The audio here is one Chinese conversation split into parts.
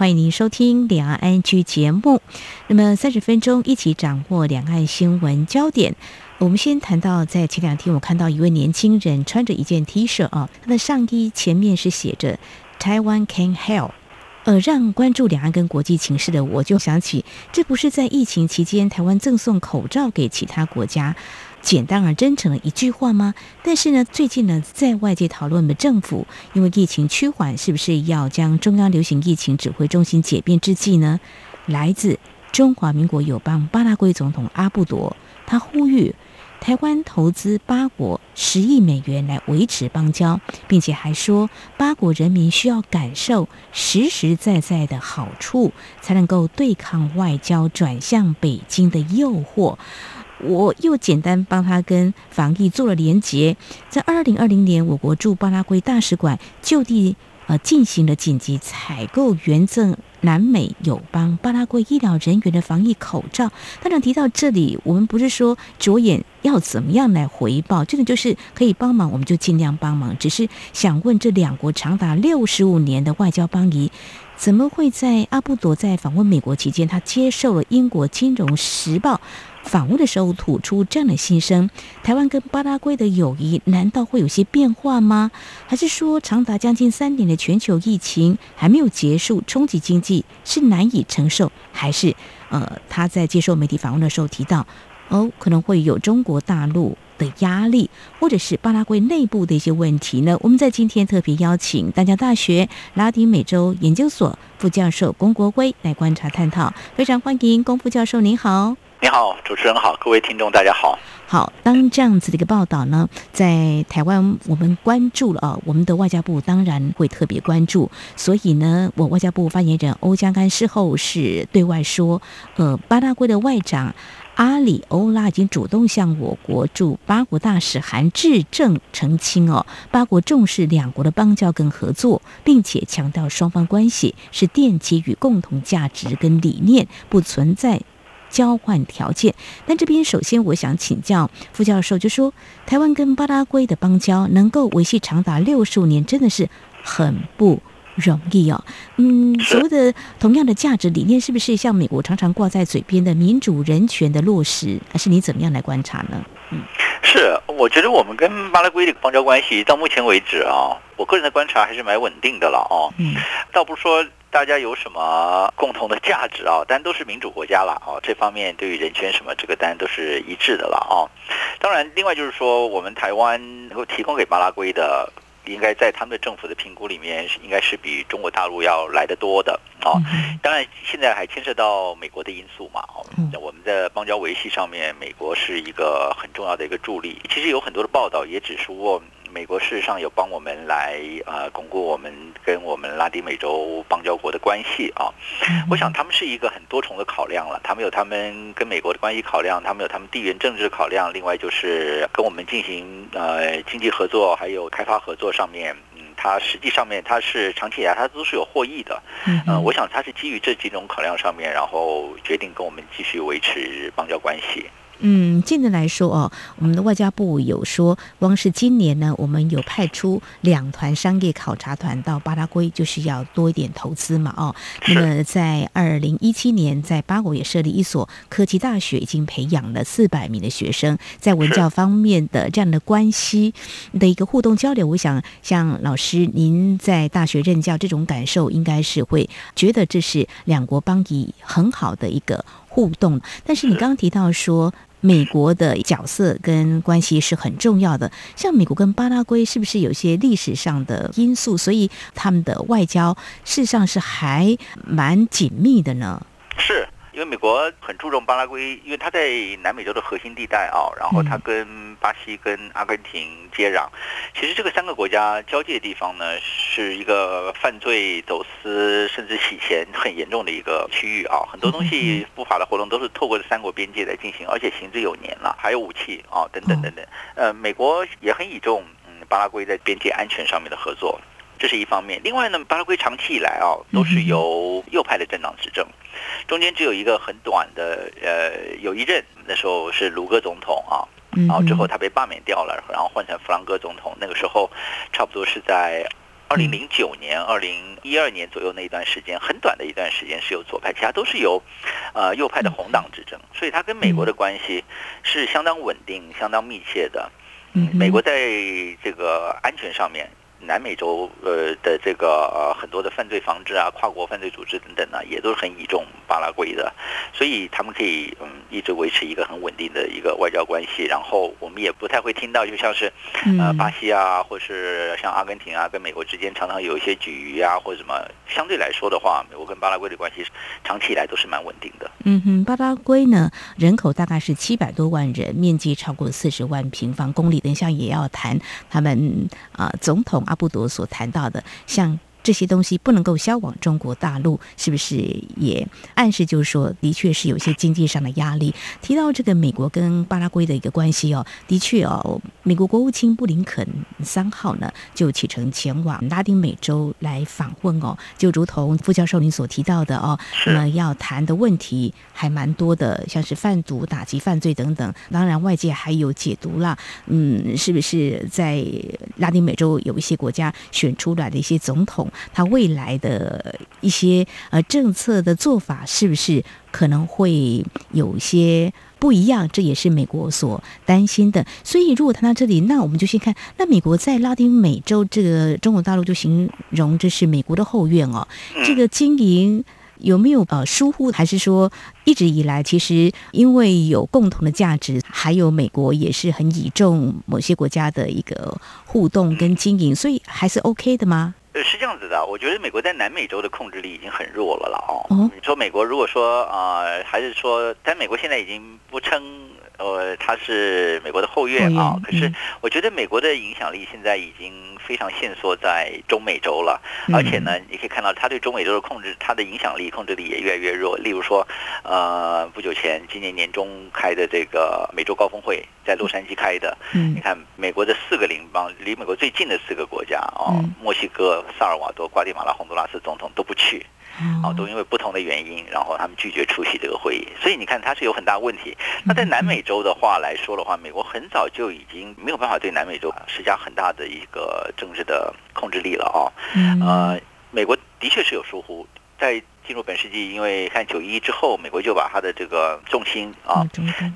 欢迎您收听《两岸 ING》节目。那么三十分钟一起掌握两岸新闻焦点。我们先谈到，在前两天，我看到一位年轻人穿着一件 T 恤啊，他的上衣前面是写着 “Taiwan can help”，呃，让关注两岸跟国际情势的我就想起，这不是在疫情期间台湾赠送口罩给其他国家，简单而真诚的一句话吗？但是呢，最近呢，在外界讨论的政府因为疫情趋缓，是不是要将中央流行疫情指挥中心解编之际呢？来自中华民国友邦巴拉圭总统阿布多，他呼吁。台湾投资巴国十亿美元来维持邦交，并且还说巴国人民需要感受实实在在的好处，才能够对抗外交转向北京的诱惑。我又简单帮他跟防疫做了连结，在二零二零年，我国驻巴拉圭大使馆就地呃进行了紧急采购，援赠。南美友邦巴拉圭医疗人员的防疫口罩，当然提到这里，我们不是说着眼要怎么样来回报，真的就是可以帮忙，我们就尽量帮忙。只是想问，这两国长达六十五年的外交邦谊，怎么会在阿布多在访问美国期间，他接受了英国《金融时报》访问的时候吐出这样的心声，台湾跟巴拉圭的友谊难道会有些变化吗？还是说长达将近三年的全球疫情还没有结束，冲击经济是难以承受？还是呃他在接受媒体访问的时候提到，哦可能会有中国大陆的压力，或者是巴拉圭内部的一些问题呢？我们在今天特别邀请淡江大学拉丁美洲研究所副教授龚国辉来观察探讨，非常欢迎龚副教授，您好。你好，主持人好，各位听众大家好。好，当这样子的一个报道呢，在台湾我们关注了啊，我们的外交部当然会特别关注。所以呢，我外交部发言人欧江安事后是对外说，呃，巴拉圭的外长阿里欧拉已经主动向我国驻巴国大使韩志正澄清哦，巴国重视两国的邦交跟合作，并且强调双方关系是奠基于共同价值跟理念，不存在。交换条件，但这边首先我想请教副教授，就说台湾跟巴拉圭的邦交能够维系长达六十五年，真的是很不容易哦。嗯，所谓的同样的价值理念，是不是像美国常常挂在嘴边的民主人权的落实，还是你怎么样来观察呢？嗯，是，我觉得我们跟巴拉圭的邦交关系到目前为止啊，我个人的观察还是蛮稳定的了哦。嗯，倒不是说。大家有什么共同的价值啊？当然都是民主国家了啊，这方面对于人权什么，这个当然都是一致的了啊。当然，另外就是说，我们台湾能够提供给巴拉圭的，应该在他们的政府的评估里面，应该是比中国大陆要来得多的啊。当然，现在还牵涉到美国的因素嘛。我们在邦交维系上面，美国是一个很重要的一个助力。其实有很多的报道也指出。美国事实上有帮我们来呃巩固我们跟我们拉丁美洲邦交国的关系啊，我想他们是一个很多重的考量了，他们有他们跟美国的关系考量，他们有他们地缘政治考量，另外就是跟我们进行呃经济合作还有开发合作上面，嗯，它实际上面它是长期以来它都是有获益的，嗯、呃，我想它是基于这几种考量上面，然后决定跟我们继续维持邦交关系。嗯，近年来说哦，我们的外交部有说，光是今年呢，我们有派出两团商业考察团到巴拉圭，就是要多一点投资嘛哦。那么在二零一七年，在巴国也设立一所科技大学，已经培养了四百名的学生，在文教方面的这样的关系的一个互动交流，我想像老师您在大学任教这种感受，应该是会觉得这是两国邦谊很好的一个互动。但是你刚刚提到说。美国的角色跟关系是很重要的，像美国跟巴拉圭是不是有些历史上的因素，所以他们的外交事实上是还蛮紧密的呢？是。因为美国很注重巴拉圭，因为它在南美洲的核心地带啊，然后它跟巴西、跟阿根廷接壤。其实这个三个国家交界的地方呢，是一个犯罪、走私甚至洗钱很严重的一个区域啊。很多东西不法的活动都是透过这三国边界来进行，而且行之有年了，还有武器啊等等等等。呃，美国也很倚重嗯巴拉圭在边界安全上面的合作。这是一方面。另外呢，巴拉圭长期以来啊，都是由右派的政党执政，中间只有一个很短的呃有一任，那时候是卢戈总统啊，然后之后他被罢免掉了，然后换成弗朗哥总统。那个时候差不多是在二零零九年、二零一二年左右那一段时间，很短的一段时间是由左派，其他都是由呃右派的红党执政，所以他跟美国的关系是相当稳定、相当密切的。嗯，美国在这个安全上面。南美洲呃的这个呃很多的犯罪防治啊，跨国犯罪组织等等呢，也都是很倚重巴拉圭的，所以他们可以嗯一直维持一个很稳定的一个外交关系。然后我们也不太会听到，就像是呃巴西啊，或是像阿根廷啊，跟美国之间常常有一些齎驭啊，或者什么。相对来说的话，美国跟巴拉圭的关系长期以来都是蛮稳定的。嗯哼，巴拉圭呢人口大概是七百多万人，面积超过四十万平方公里。等一下也要谈他们啊、呃、总统。阿布朵所谈到的，像。这些东西不能够销往中国大陆，是不是也暗示就是说，的确是有一些经济上的压力？提到这个美国跟巴拉圭的一个关系哦，的确哦，美国国务卿布林肯三号呢就启程前往拉丁美洲来访问哦，就如同副教授您所提到的哦，那么要谈的问题还蛮多的，像是贩毒、打击犯罪等等。当然，外界还有解读啦，嗯，是不是在拉丁美洲有一些国家选出来的一些总统？他未来的一些呃政策的做法，是不是可能会有些不一样？这也是美国所担心的。所以，如果谈到这里，那我们就先看，那美国在拉丁美洲这个中国大陆就形容这是美国的后院哦。这个经营有没有呃疏忽，还是说一直以来其实因为有共同的价值，还有美国也是很倚重某些国家的一个互动跟经营，所以还是 OK 的吗？呃，是这样子的，我觉得美国在南美洲的控制力已经很弱了了哦。你说美国如果说啊、呃，还是说，但美国现在已经不称。呃，它是美国的后院啊，可是我觉得美国的影响力现在已经非常限缩在中美洲了，而且呢，你可以看到他对中美洲的控制，他的影响力控制力也越来越弱。例如说，呃，不久前今年年中开的这个美洲高峰会，在洛杉矶开的，你看美国的四个邻邦，离美国最近的四个国家哦，墨西哥、萨尔瓦多、瓜地马拉、洪都拉斯总统都不去。哦，都因为不同的原因，然后他们拒绝出席这个会议，所以你看它是有很大问题。那在南美洲的话来说的话，美国很早就已经没有办法对南美洲施加很大的一个政治的控制力了啊。呃，美国的确是有疏忽，在进入本世纪，因为看九一一之后，美国就把它的这个重心啊，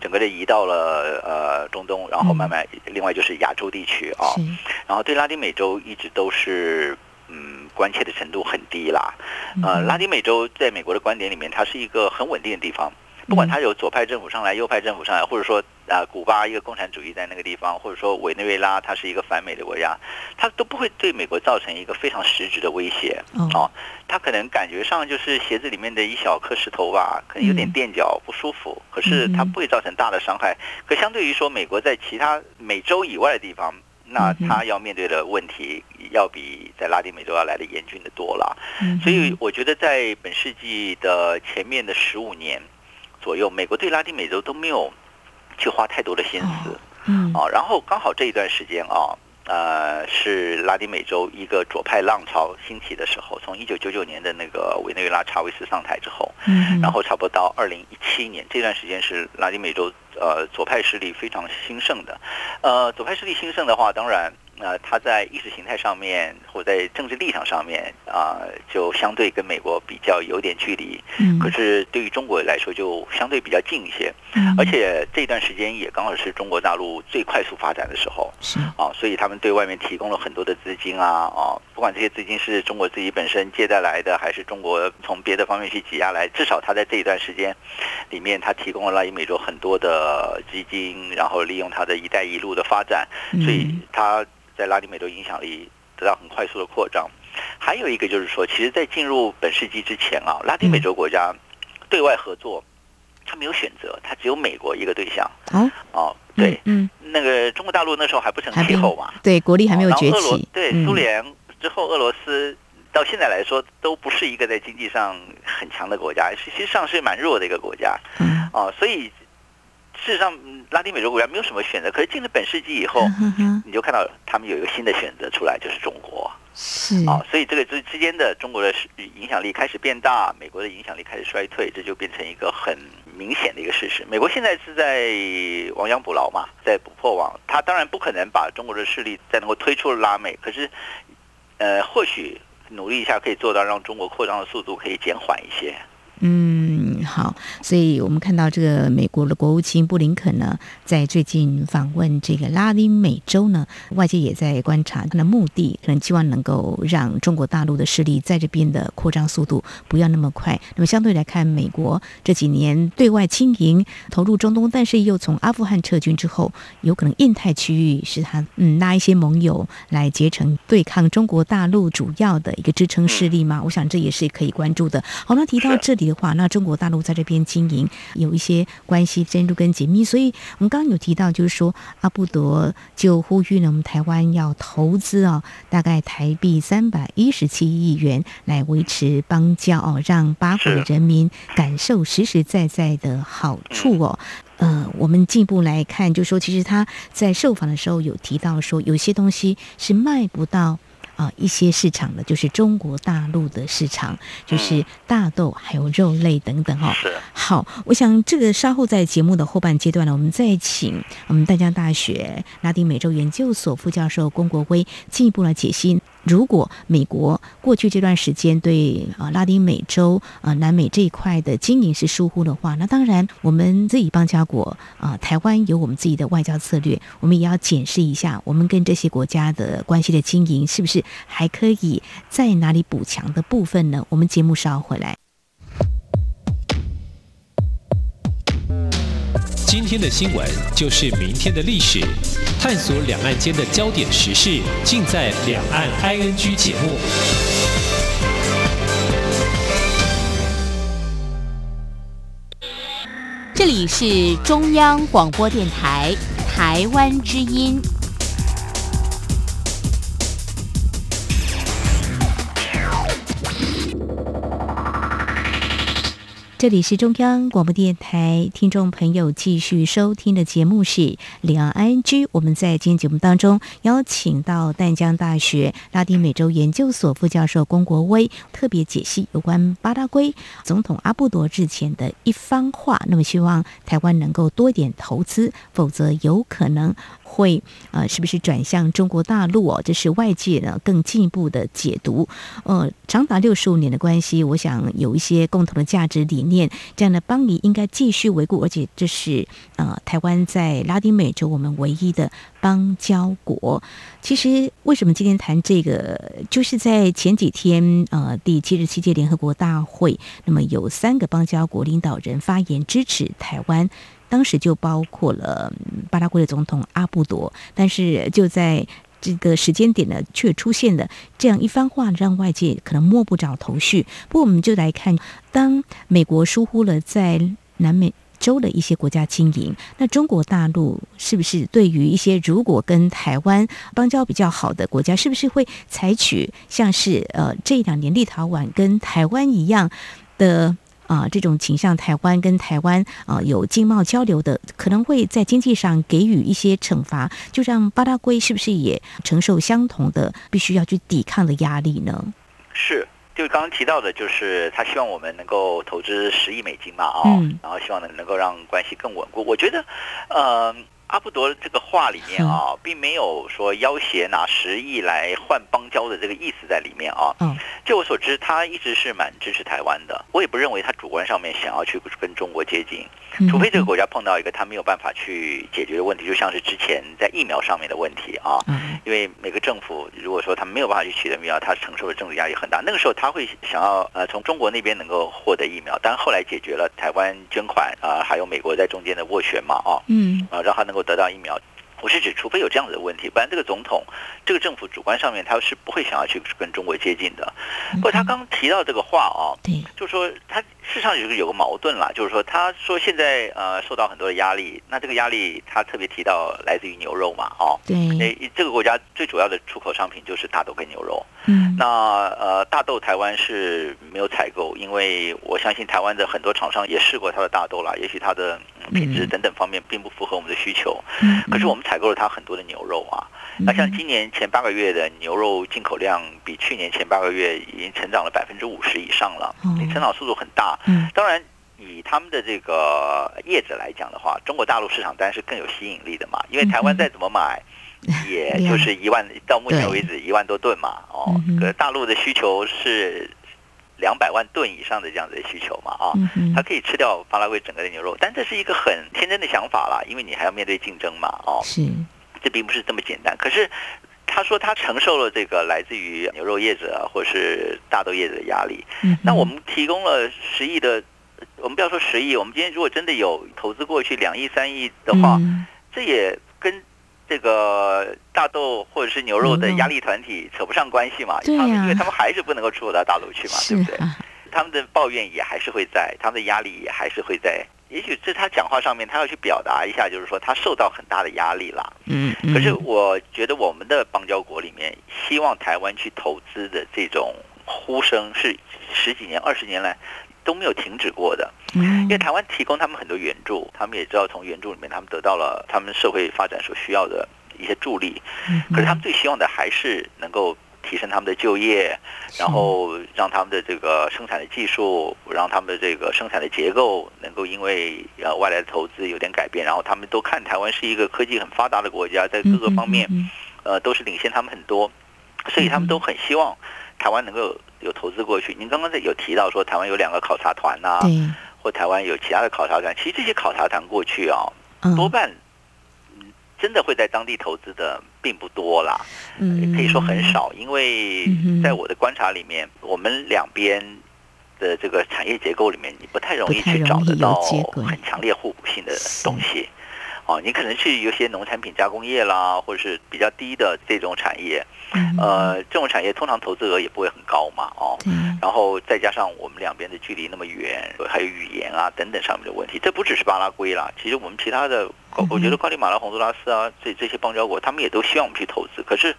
整个的移到了呃中东，然后慢慢另外就是亚洲地区啊，然后对拉丁美洲一直都是。嗯，关切的程度很低啦。呃，拉丁美洲在美国的观点里面，它是一个很稳定的地方。不管它有左派政府上来、右派政府上来，或者说啊，古巴一个共产主义在那个地方，或者说委内瑞拉它是一个反美的国家，它都不会对美国造成一个非常实质的威胁。哦，它可能感觉上就是鞋子里面的一小颗石头吧，可能有点垫脚不舒服，可是它不会造成大的伤害。可相对于说，美国在其他美洲以外的地方。那他要面对的问题，要比在拉丁美洲要来的严峻的多了。所以我觉得在本世纪的前面的十五年左右，美国对拉丁美洲都没有去花太多的心思。嗯，啊，然后刚好这一段时间啊。呃，是拉丁美洲一个左派浪潮兴起的时候，从一九九九年的那个委内瑞拉查韦斯上台之后，嗯，然后差不多到二零一七年这段时间是拉丁美洲呃左派势力非常兴盛的，呃，左派势力兴盛的话，当然。呃，他在意识形态上面或在政治立场上面啊、呃，就相对跟美国比较有点距离。嗯。可是对于中国来说，就相对比较近一些。嗯。而且这段时间也刚好是中国大陆最快速发展的时候。是。啊，所以他们对外面提供了很多的资金啊啊，不管这些资金是中国自己本身借贷来的，还是中国从别的方面去挤压来，至少他在这一段时间里面，他提供了拉丁美洲很多的基金，然后利用他的一带一路的发展，所以他。在拉丁美洲影响力得到很快速的扩张，还有一个就是说，其实，在进入本世纪之前啊，拉丁美洲国家对外合作，他没有选择，他只有美国一个对象。哦，哦，对，嗯，那个中国大陆那时候还不成气候嘛，对，国力还没有崛起。对，苏联之后，俄罗斯到现在来说都不是一个在经济上很强的国家，实际上是蛮弱的一个国家。嗯，哦，所以。事实上，拉丁美洲国家没有什么选择。可是进了本世纪以后，你就看到他们有一个新的选择出来，就是中国。是啊，所以这个之之间的中国的影响力开始变大，美国的影响力开始衰退，这就变成一个很明显的一个事实。美国现在是在亡羊补牢嘛，在补破网，他当然不可能把中国的势力再能够推出拉美，可是，呃，或许努力一下可以做到让中国扩张的速度可以减缓一些。嗯，好，所以我们看到这个美国的国务卿布林肯呢，在最近访问这个拉丁美洲呢，外界也在观察他的目的，可能希望能够让中国大陆的势力在这边的扩张速度不要那么快。那么相对来看，美国这几年对外经营投入中东，但是又从阿富汗撤军之后，有可能印太区域是他嗯拉一些盟友来结成对抗中国大陆主要的一个支撑势力嘛？我想这也是可以关注的。好，那提到这里。的话，那中国大陆在这边经营有一些关系深入跟紧密，所以我们刚刚有提到，就是说阿布德就呼吁呢，我们台湾要投资啊，大概台币三百一十七亿元来维持邦交哦，让巴国的人民感受实实在在的好处哦。呃，我们进一步来看，就是说其实他在受访的时候有提到说，有些东西是卖不到。啊，一些市场的，就是中国大陆的市场，就是大豆还有肉类等等哦。是。好，我想这个稍后在节目的后半阶段呢，我们再请我们淡江大学拉丁美洲研究所副教授龚国威进一步来解析。如果美国过去这段时间对啊拉丁美洲啊南美这一块的经营是疏忽的话，那当然我们自己邦交国啊台湾有我们自己的外交策略，我们也要检视一下我们跟这些国家的关系的经营是不是还可以在哪里补强的部分呢？我们节目稍后回来。今天的新闻就是明天的历史，探索两岸间的焦点时事，尽在《两岸 ING》节目。这里是中央广播电台台湾之音。这里是中央广播电台，听众朋友继续收听的节目是两岸 ING。我们在今天节目当中邀请到淡江大学拉丁美洲研究所副教授龚国威，特别解析有关巴拉圭总统阿布多日前的一番话。那么希望台湾能够多点投资，否则有可能。会呃，是不是转向中国大陆哦？这是外界呢更进一步的解读。呃，长达六十五年的关系，我想有一些共同的价值理念，这样的邦谊应该继续维护。而且这是呃，台湾在拉丁美洲我们唯一的邦交国。其实为什么今天谈这个，就是在前几天呃，第七十七届联合国大会，那么有三个邦交国领导人发言支持台湾。当时就包括了巴拉圭的总统阿布多，但是就在这个时间点呢，却出现了这样一番话，让外界可能摸不着头绪。不过，我们就来看，当美国疏忽了在南美洲的一些国家经营，那中国大陆是不是对于一些如果跟台湾邦交比较好的国家，是不是会采取像是呃这两年立陶宛跟台湾一样的？啊，这种倾向台湾跟台湾啊有经贸交流的，可能会在经济上给予一些惩罚，就让巴拉圭是不是也承受相同的必须要去抵抗的压力呢？是，就刚刚提到的，就是他希望我们能够投资十亿美金嘛，啊、哦，嗯、然后希望能能够让关系更稳固。我觉得，呃。阿布多这个话里面啊，并没有说要挟拿十亿来换邦交的这个意思在里面啊。嗯，就我所知，他一直是蛮支持台湾的。我也不认为他主观上面想要去跟中国接近，除非这个国家碰到一个他没有办法去解决的问题，就像是之前在疫苗上面的问题啊。嗯因为每个政府如果说他没有办法去取得疫苗，他承受的政治压力很大。那个时候他会想要呃从中国那边能够获得疫苗，但后来解决了台湾捐款啊，还有美国在中间的斡旋嘛啊。嗯，啊让他能够。得到疫苗，我是指，除非有这样子的问题，不然这个总统、这个政府主观上面他是不会想要去跟中国接近的。不过他刚提到这个话啊，就说他事实上有个有个矛盾啦，就是说他说现在呃受到很多的压力，那这个压力他特别提到来自于牛肉嘛，哦，对，这个国家最主要的出口商品就是大豆跟牛肉。嗯，那呃大豆台湾是没有采购，因为我相信台湾的很多厂商也试过它的大豆啦，也许它的。品质等等方面并不符合我们的需求。嗯，可是我们采购了它很多的牛肉啊。那像今年前八个月的牛肉进口量，比去年前八个月已经成长了百分之五十以上了，你成长速度很大。嗯，当然以他们的这个业者来讲的话，中国大陆市场当然是更有吸引力的嘛，因为台湾再怎么买，也就是一万到目前为止一万多吨嘛，哦，可是大陆的需求是。两百万吨以上的这样子的需求嘛，啊，它可以吃掉巴拉圭整个的牛肉，但这是一个很天真的想法啦，因为你还要面对竞争嘛，哦，是，这并不是这么简单。可是他说他承受了这个来自于牛肉业者或是大豆业者的压力，那我们提供了十亿的，我们不要说十亿，我们今天如果真的有投资过去两亿三亿的话，这也跟。这个大豆或者是牛肉的压力团体扯不上关系嘛？对呀，因为他们还是不能够出口到大陆去嘛，对不对？他们的抱怨也还是会在，他们的压力也还是会在。也许在他讲话上面，他要去表达一下，就是说他受到很大的压力了。嗯。可是我觉得我们的邦交国里面，希望台湾去投资的这种呼声，是十几年、二十年来。都没有停止过的，因为台湾提供他们很多援助，他们也知道从援助里面他们得到了他们社会发展所需要的一些助力。可是他们最希望的还是能够提升他们的就业，然后让他们的这个生产的技术，让他们的这个生产的结构能够因为呃外来的投资有点改变，然后他们都看台湾是一个科技很发达的国家，在各个方面呃都是领先他们很多，所以他们都很希望台湾能够。有投资过去，您刚刚在有提到说台湾有两个考察团呐、啊，或台湾有其他的考察团。其实这些考察团过去啊，多半真的会在当地投资的并不多啦，可以说很少。因为在我的观察里面，我们两边的这个产业结构里面，你不太容易去找得到很强烈互补性的东西。哦，你可能去有些农产品加工业啦，或者是比较低的这种产业，呃，这种产业通常投资额也不会很高嘛，哦，然后再加上我们两边的距离那么远，还有语言啊等等上面的问题，这不只是巴拉圭啦，其实我们其他的，我觉得瓜地马拉、洪都拉斯啊，这这些邦交国，他们也都希望我们去投资，可是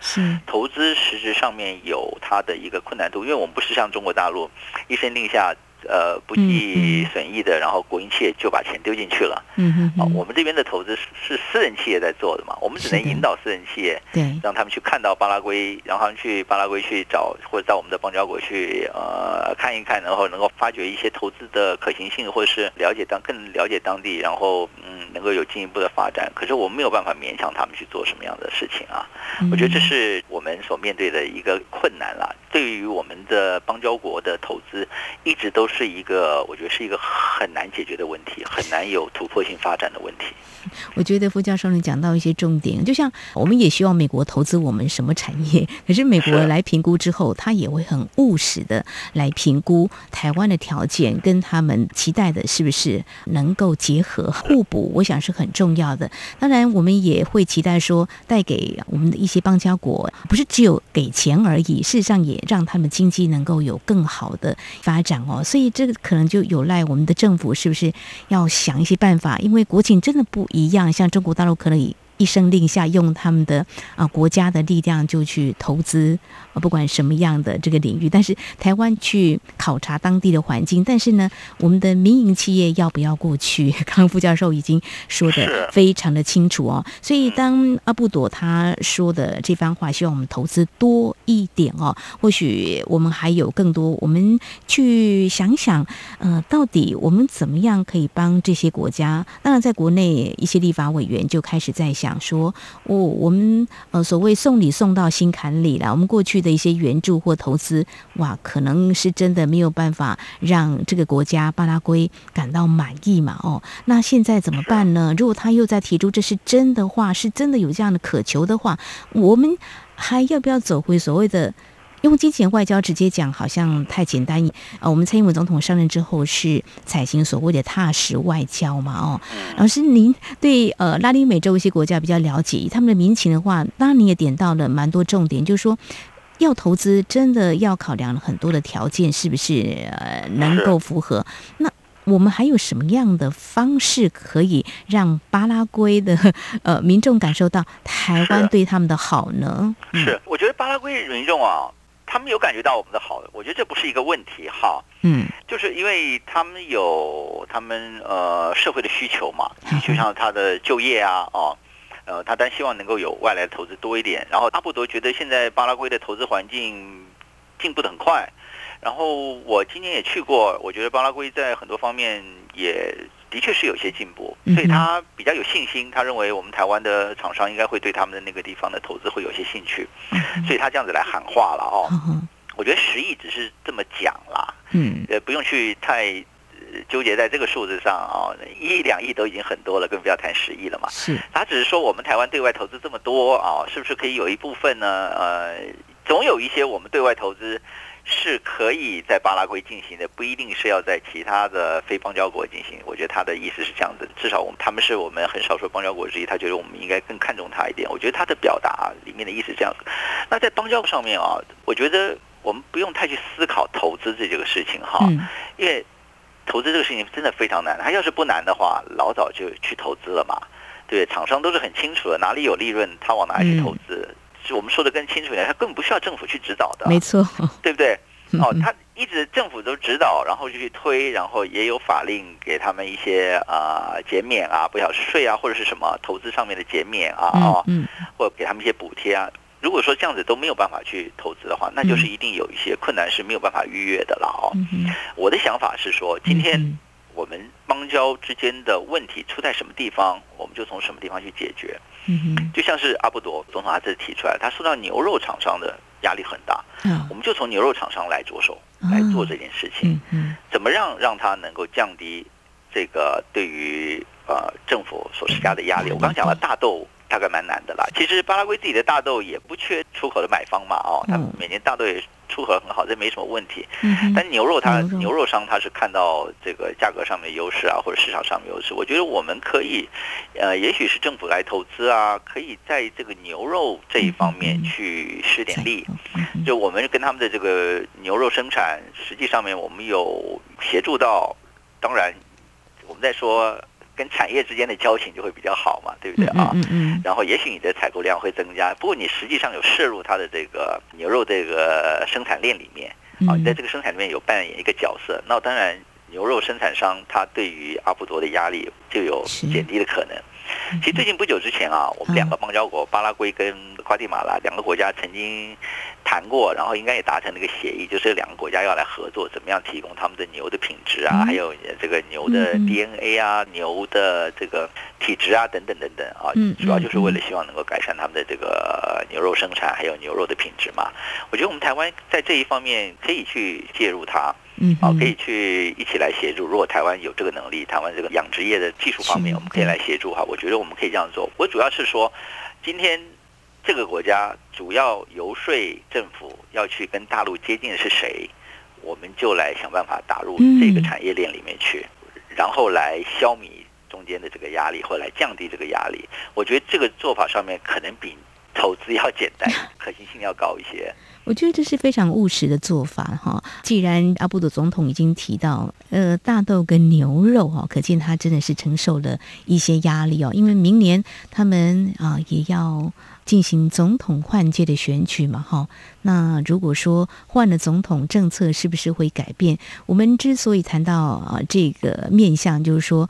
投资实质上面有它的一个困难度，因为我们不是像中国大陆一声令下。呃，不计损益的，然后国营企业就把钱丢进去了。嗯嗯。啊，我们这边的投资是私人企业在做的嘛，我们只能引导私人企业，对，让他们去看到巴拉圭，让他们去巴拉圭去找，或者到我们的邦交国去，呃，看一看，然后能够发掘一些投资的可行性，或者是了解当更了解当地，然后嗯，能够有进一步的发展。可是我们没有办法勉强他们去做什么样的事情啊。我觉得这是我们所面对的一个困难了。对于我们的邦交国的投资，一直都是一个，我觉得是一个很难解决的问题，很难有突破性发展的问题。我觉得傅教授你讲到一些重点，就像我们也希望美国投资我们什么产业，可是美国来评估之后，他也会很务实的来评估台湾的条件跟他们期待的是不是能够结合互补，我想是很重要的。当然，我们也会期待说带给我们的一些邦交国，不是只有给钱而已，事实上也让他们经济能够有更好的发展哦。所以这个可能就有赖我们的政府是不是要想一些办法，因为国情真的不一样，像中国大陆可能以。一声令下，用他们的啊国家的力量就去投资，啊不管什么样的这个领域。但是台湾去考察当地的环境，但是呢，我们的民营企业要不要过去？刚刚副教授已经说的非常的清楚哦。所以当阿布朵他说的这番话，希望我们投资多一点哦。或许我们还有更多，我们去想想，呃，到底我们怎么样可以帮这些国家？当然，在国内一些立法委员就开始在想。讲说，我我们呃所谓送礼送到心坎里了，我们过去的一些援助或投资，哇，可能是真的没有办法让这个国家巴拉圭感到满意嘛？哦，那现在怎么办呢？如果他又在提出这是真的话，是真的有这样的渴求的话，我们还要不要走回所谓的？用金钱外交直接讲好像太简单。呃，我们蔡英文总统上任之后是采行所谓的踏实外交嘛？哦，老师，您对呃拉丁美洲一些国家比较了解，他们的民情的话，当然你也点到了蛮多重点，就是说要投资真的要考量很多的条件，是不是呃能够符合？那我们还有什么样的方式可以让巴拉圭的 呃民众感受到台湾对他们的好呢？是，我觉得巴拉圭民众啊。他们有感觉到我们的好，我觉得这不是一个问题哈。嗯，就是因为他们有他们呃社会的需求嘛，就像他的就业啊，哦，呃，他当然希望能够有外来的投资多一点。然后阿布多觉得现在巴拉圭的投资环境进步的很快。然后我今年也去过，我觉得巴拉圭在很多方面也的确是有些进步，所以他比较有信心。他认为我们台湾的厂商应该会对他们的那个地方的投资会有些兴趣，所以他这样子来喊话了哦。我觉得十亿只是这么讲啦，嗯，呃，不用去太纠结在这个数字上啊，一亿两亿都已经很多了，更不要谈十亿了嘛。是，他只是说我们台湾对外投资这么多啊，是不是可以有一部分呢？呃，总有一些我们对外投资。是可以在巴拉圭进行的，不一定是要在其他的非邦交国进行。我觉得他的意思是这样子，至少我们他们是我们很少数邦交国之一，他觉得我们应该更看重他一点。我觉得他的表达里面的意思是这样子。那在邦交上面啊，我觉得我们不用太去思考投资这这个事情哈，因为投资这个事情真的非常难。他要是不难的话，老早就去投资了嘛。对，厂商都是很清楚的，哪里有利润，他往哪里去投资。我们说的更清楚一点，他根本不需要政府去指导的，没错，对不对？哦，他一直政府都指导，然后就去推，然后也有法令给他们一些啊减免啊，不晓得税啊或者是什么投资上面的减免啊，哦，嗯，或者给他们一些补贴啊。如果说这样子都没有办法去投资的话，那就是一定有一些困难是没有办法逾越的了哦。我的想法是说，今天我们邦交之间的问题出在什么地方，我们就从什么地方去解决。嗯哼，就像是阿布多总统他这次提出来，他受到牛肉厂商的压力很大，嗯，我们就从牛肉厂商来着手来做这件事情，嗯，怎么让让他能够降低这个对于呃政府所施加的压力？我刚刚讲了大豆。大概蛮难的啦。其实巴拉圭自己的大豆也不缺出口的买方嘛，哦，他每年大豆也出口很好，这没什么问题。但牛肉它牛肉商他是看到这个价格上面优势啊，或者市场上面优势。我觉得我们可以，呃，也许是政府来投资啊，可以在这个牛肉这一方面去施点力。就我们跟他们的这个牛肉生产，实际上面我们有协助到。当然，我们在说。跟产业之间的交情就会比较好嘛，对不对啊？嗯嗯。然后也许你的采购量会增加，不过你实际上有摄入它的这个牛肉这个生产链里面啊，你在这个生产里面有扮演一个角色。那当然，牛肉生产商他对于阿布多的压力就有减低的可能。其实最近不久之前啊，我们两个邦交国巴拉圭跟瓜地马拉两个国家曾经谈过，然后应该也达成了一个协议，就是两个国家要来合作，怎么样提供他们的牛的品质啊，还有这个牛的 DNA 啊，牛的这个体质啊，等等等等啊，主要就是为了希望能够改善他们的这个牛肉生产，还有牛肉的品质嘛。我觉得我们台湾在这一方面可以去介入它。嗯，好，可以去一起来协助。如果台湾有这个能力，台湾这个养殖业的技术方面，我们可以来协助哈。我觉得我们可以这样做。我主要是说，今天这个国家主要游说政府要去跟大陆接近的是谁，我们就来想办法打入这个产业链里面去，然后来消弭中间的这个压力，或来降低这个压力。我觉得这个做法上面可能比投资要简单，可行性要高一些。我觉得这是非常务实的做法哈。既然阿布多总统已经提到，呃，大豆跟牛肉哈，可见他真的是承受了一些压力哦。因为明年他们啊也要进行总统换届的选举嘛哈。那如果说换了总统，政策是不是会改变？我们之所以谈到啊这个面向，就是说。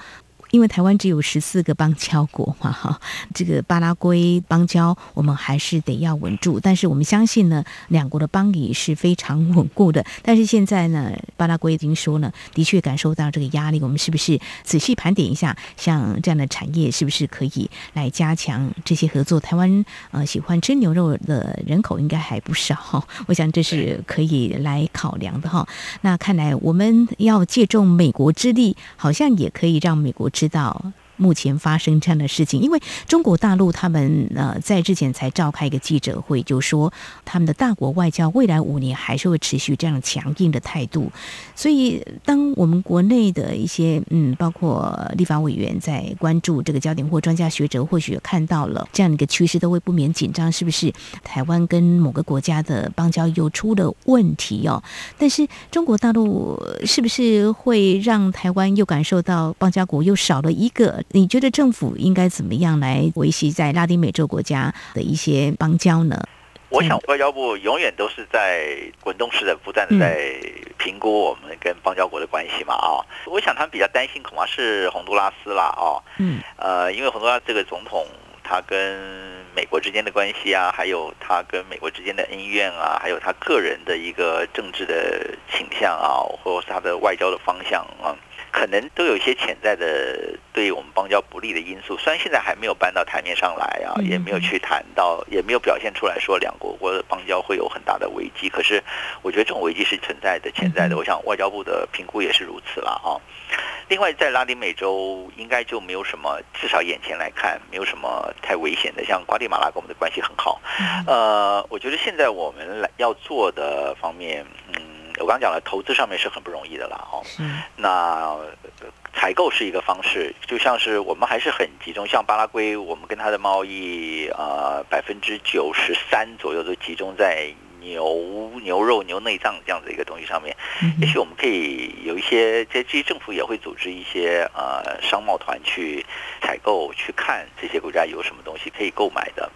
因为台湾只有十四个邦交国嘛，哈，这个巴拉圭邦交我们还是得要稳住。但是我们相信呢，两国的邦谊是非常稳固的。但是现在呢，巴拉圭已经说呢，的确感受到这个压力。我们是不是仔细盘点一下，像这样的产业是不是可以来加强这些合作？台湾呃喜欢吃牛肉的人口应该还不少，我想这是可以来考量的哈。那看来我们要借重美国之力，好像也可以让美国知。道目前发生这样的事情，因为中国大陆他们呃在之前才召开一个记者会，就说他们的大国外交未来五年还是会持续这样强硬的态度。所以，当我们国内的一些嗯，包括立法委员在关注这个焦点，或专家学者或许看到了这样的一个趋势，都会不免紧张，是不是台湾跟某个国家的邦交又出了问题哦？但是中国大陆是不是会让台湾又感受到邦交国又少了一个？你觉得政府应该怎么样来维系在拉丁美洲国家的一些邦交呢？我想外交部永远都是在滚动式的、不断的在评估我们跟邦交国的关系嘛啊、哦。我想他们比较担心恐怕是洪都拉斯啦啊。嗯。呃，因为洪都拉斯这个总统他跟美国之间的关系啊，还有他跟美国之间的恩怨啊，还有他个人的一个政治的倾向啊，或者是他的外交的方向啊。可能都有一些潜在的对我们邦交不利的因素，虽然现在还没有搬到台面上来啊，也没有去谈到，也没有表现出来说两国国的邦交会有很大的危机。可是，我觉得这种危机是存在的、潜在的。我想外交部的评估也是如此了啊。另外，在拉丁美洲应该就没有什么，至少眼前来看，没有什么太危险的。像瓜地马拉跟我们的关系很好，呃，我觉得现在我们来要做的方面，嗯。我刚刚讲了，投资上面是很不容易的啦，哦，那采购是一个方式，就像是我们还是很集中，像巴拉圭，我们跟它的贸易，呃，百分之九十三左右都集中在。牛牛肉、牛内脏这样子一个东西上面，也许我们可以有一些，这些政府也会组织一些呃商贸团去采购，去看这些国家有什么东西可以购买的。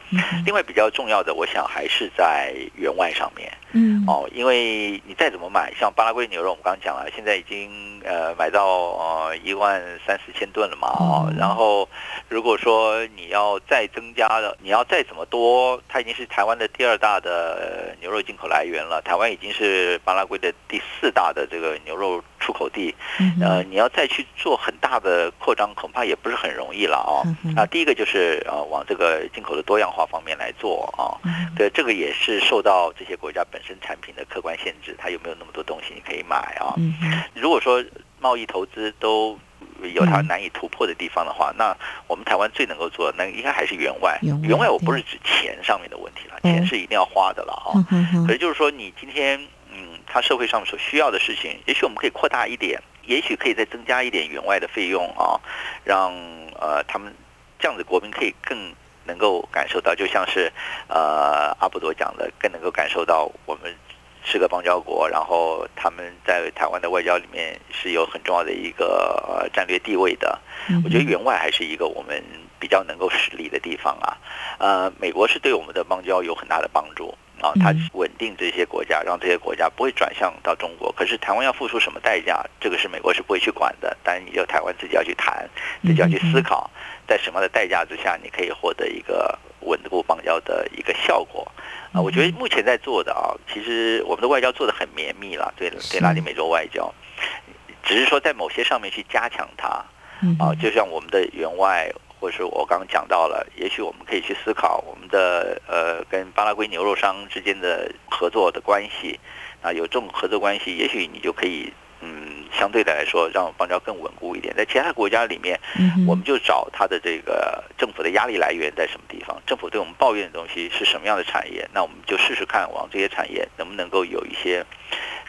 另外比较重要的，我想还是在员外上面。嗯，哦，因为你再怎么买，像巴拉圭牛肉，我们刚刚讲了，现在已经呃买到呃一万三四千吨了嘛，哦，然后如果说你要再增加的，你要再怎么多，它已经是台湾的第二大的牛肉。进口来源了，台湾已经是巴拉圭的第四大的这个牛肉出口地，呃，你要再去做很大的扩张，恐怕也不是很容易了啊。那第一个就是呃，往这个进口的多样化方面来做啊，对，这个也是受到这些国家本身产品的客观限制，它有没有那么多东西你可以买啊？如果说贸易投资都有它难以突破的地方的话，那我们台湾最能够做的，那应该还是员外。员外我不是指钱上面的问题了，钱是一定要花的了哈。可是就是说，你今天嗯，他社会上所需要的事情，也许我们可以扩大一点，也许可以再增加一点援外的费用啊，让呃他们这样子国民可以更能够感受到，就像是呃阿布多讲的，更能够感受到我们。是个邦交国，然后他们在台湾的外交里面是有很重要的一个战略地位的。我觉得援外还是一个我们比较能够使力的地方啊。呃，美国是对我们的邦交有很大的帮助啊，它稳定这些国家，让这些国家不会转向到中国。可是台湾要付出什么代价，这个是美国是不会去管的。但是你就台湾自己要去谈，自己要去思考，在什么样的代价之下，你可以获得一个稳固邦交的一个效果。啊，我觉得目前在做的啊，其实我们的外交做的很绵密了，对对，拉丁美洲外交，只是说在某些上面去加强它，啊，就像我们的员外，或者是我刚刚讲到了，也许我们可以去思考我们的呃跟巴拉圭牛肉商之间的合作的关系，啊，有这种合作关系，也许你就可以。嗯，相对的来说，让邦交更稳固一点。在其他国家里面，我们就找它的这个政府的压力来源在什么地方，政府对我们抱怨的东西是什么样的产业，那我们就试试看往这些产业能不能够有一些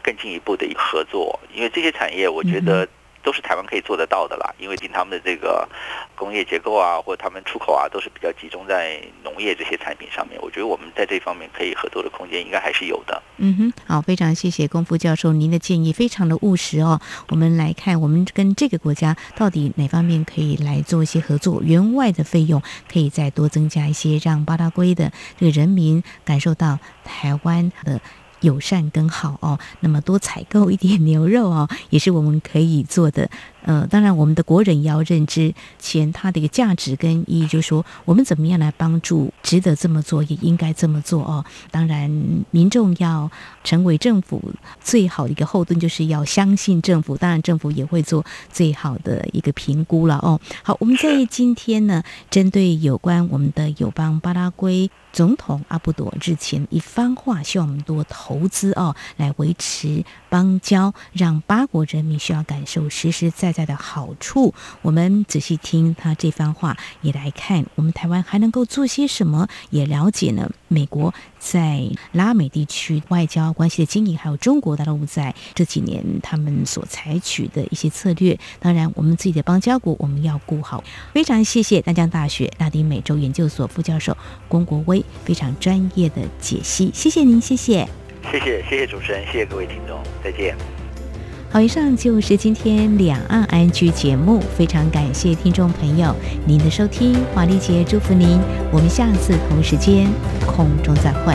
更进一步的一个合作。因为这些产业，我觉得。都是台湾可以做得到的啦，因为听他们的这个工业结构啊，或者他们出口啊，都是比较集中在农业这些产品上面。我觉得我们在这方面可以合作的空间应该还是有的。嗯哼，好，非常谢谢功夫教授，您的建议非常的务实哦。我们来看，我们跟这个国家到底哪方面可以来做一些合作？援外的费用可以再多增加一些，让巴拉圭的这个人民感受到台湾的。友善跟好哦，那么多采购一点牛肉哦，也是我们可以做的。呃，当然，我们的国人也要认知钱它的一个价值跟意义，就是说我们怎么样来帮助，值得这么做，也应该这么做哦。当然，民众要成为政府最好的一个后盾，就是要相信政府。当然，政府也会做最好的一个评估了哦。好，我们在今天呢，针对有关我们的友邦巴拉圭总统阿布多日前一番话，希望我们多投资哦，来维持邦交，让巴国人民需要感受实实在在的好处，我们仔细听他这番话，也来看我们台湾还能够做些什么，也了解呢。美国在拉美地区外交关系的经营，还有中国大陆在这几年他们所采取的一些策略。当然，我们自己的邦交国我们要顾好。非常谢谢淡江大学拉丁美洲研究所副教授龚国威非常专业的解析，谢谢您，谢谢，谢谢，谢谢主持人，谢谢各位听众，再见。好，以上就是今天两岸安居节目，非常感谢听众朋友您的收听，华丽姐祝福您，我们下次同时间空中再会。